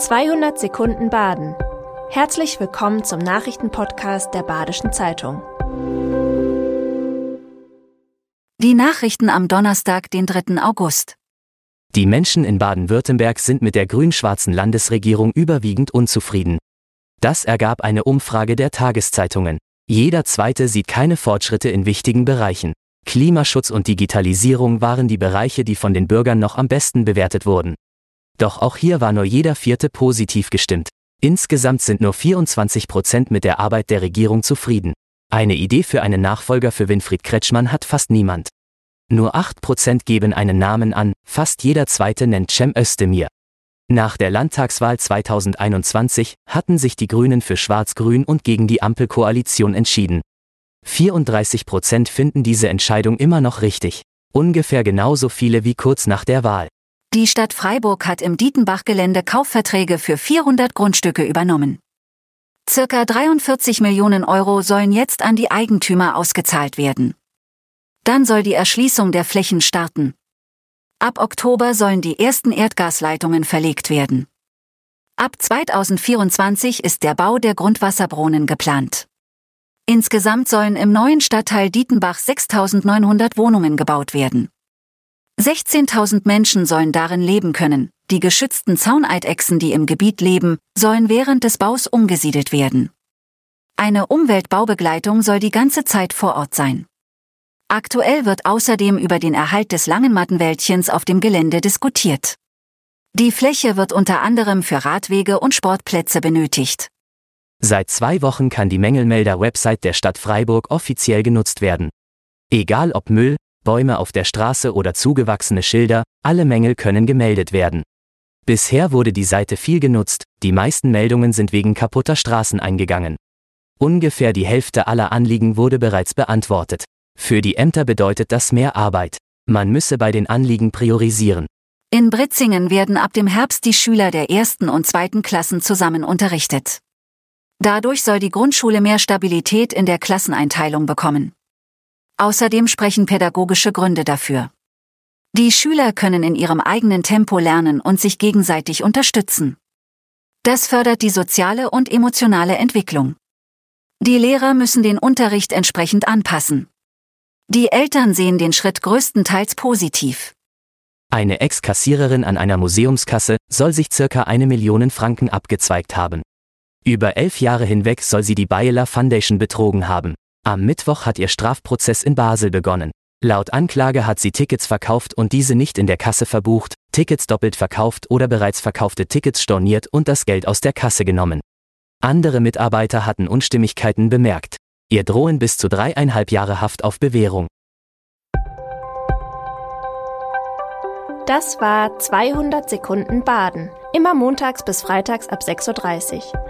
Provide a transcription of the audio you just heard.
200 Sekunden Baden. Herzlich willkommen zum Nachrichtenpodcast der Badischen Zeitung. Die Nachrichten am Donnerstag, den 3. August. Die Menschen in Baden-Württemberg sind mit der grün-schwarzen Landesregierung überwiegend unzufrieden. Das ergab eine Umfrage der Tageszeitungen. Jeder zweite sieht keine Fortschritte in wichtigen Bereichen. Klimaschutz und Digitalisierung waren die Bereiche, die von den Bürgern noch am besten bewertet wurden. Doch auch hier war nur jeder vierte positiv gestimmt. Insgesamt sind nur 24 Prozent mit der Arbeit der Regierung zufrieden. Eine Idee für einen Nachfolger für Winfried Kretschmann hat fast niemand. Nur 8 Prozent geben einen Namen an, fast jeder zweite nennt Cem Özdemir. Nach der Landtagswahl 2021 hatten sich die Grünen für Schwarz-Grün und gegen die Ampelkoalition entschieden. 34 Prozent finden diese Entscheidung immer noch richtig. Ungefähr genauso viele wie kurz nach der Wahl. Die Stadt Freiburg hat im Dietenbach-Gelände Kaufverträge für 400 Grundstücke übernommen. Circa 43 Millionen Euro sollen jetzt an die Eigentümer ausgezahlt werden. Dann soll die Erschließung der Flächen starten. Ab Oktober sollen die ersten Erdgasleitungen verlegt werden. Ab 2024 ist der Bau der Grundwasserbrunnen geplant. Insgesamt sollen im neuen Stadtteil Dietenbach 6900 Wohnungen gebaut werden. 16.000 Menschen sollen darin leben können. Die geschützten Zauneidechsen, die im Gebiet leben, sollen während des Baus umgesiedelt werden. Eine Umweltbaubegleitung soll die ganze Zeit vor Ort sein. Aktuell wird außerdem über den Erhalt des Langenmattenwäldchens auf dem Gelände diskutiert. Die Fläche wird unter anderem für Radwege und Sportplätze benötigt. Seit zwei Wochen kann die Mängelmelder-Website der Stadt Freiburg offiziell genutzt werden. Egal ob Müll, Bäume auf der Straße oder zugewachsene Schilder, alle Mängel können gemeldet werden. Bisher wurde die Seite viel genutzt, die meisten Meldungen sind wegen kaputter Straßen eingegangen. Ungefähr die Hälfte aller Anliegen wurde bereits beantwortet. Für die Ämter bedeutet das mehr Arbeit. Man müsse bei den Anliegen priorisieren. In Britzingen werden ab dem Herbst die Schüler der ersten und zweiten Klassen zusammen unterrichtet. Dadurch soll die Grundschule mehr Stabilität in der Klasseneinteilung bekommen. Außerdem sprechen pädagogische Gründe dafür. Die Schüler können in ihrem eigenen Tempo lernen und sich gegenseitig unterstützen. Das fördert die soziale und emotionale Entwicklung. Die Lehrer müssen den Unterricht entsprechend anpassen. Die Eltern sehen den Schritt größtenteils positiv. Eine Ex-Kassiererin an einer Museumskasse soll sich circa eine Million Franken abgezweigt haben. Über elf Jahre hinweg soll sie die Bayeler Foundation betrogen haben. Am Mittwoch hat ihr Strafprozess in Basel begonnen. Laut Anklage hat sie Tickets verkauft und diese nicht in der Kasse verbucht, Tickets doppelt verkauft oder bereits verkaufte Tickets storniert und das Geld aus der Kasse genommen. Andere Mitarbeiter hatten Unstimmigkeiten bemerkt. Ihr drohen bis zu dreieinhalb Jahre Haft auf Bewährung. Das war 200 Sekunden Baden. Immer montags bis freitags ab 6.30 Uhr.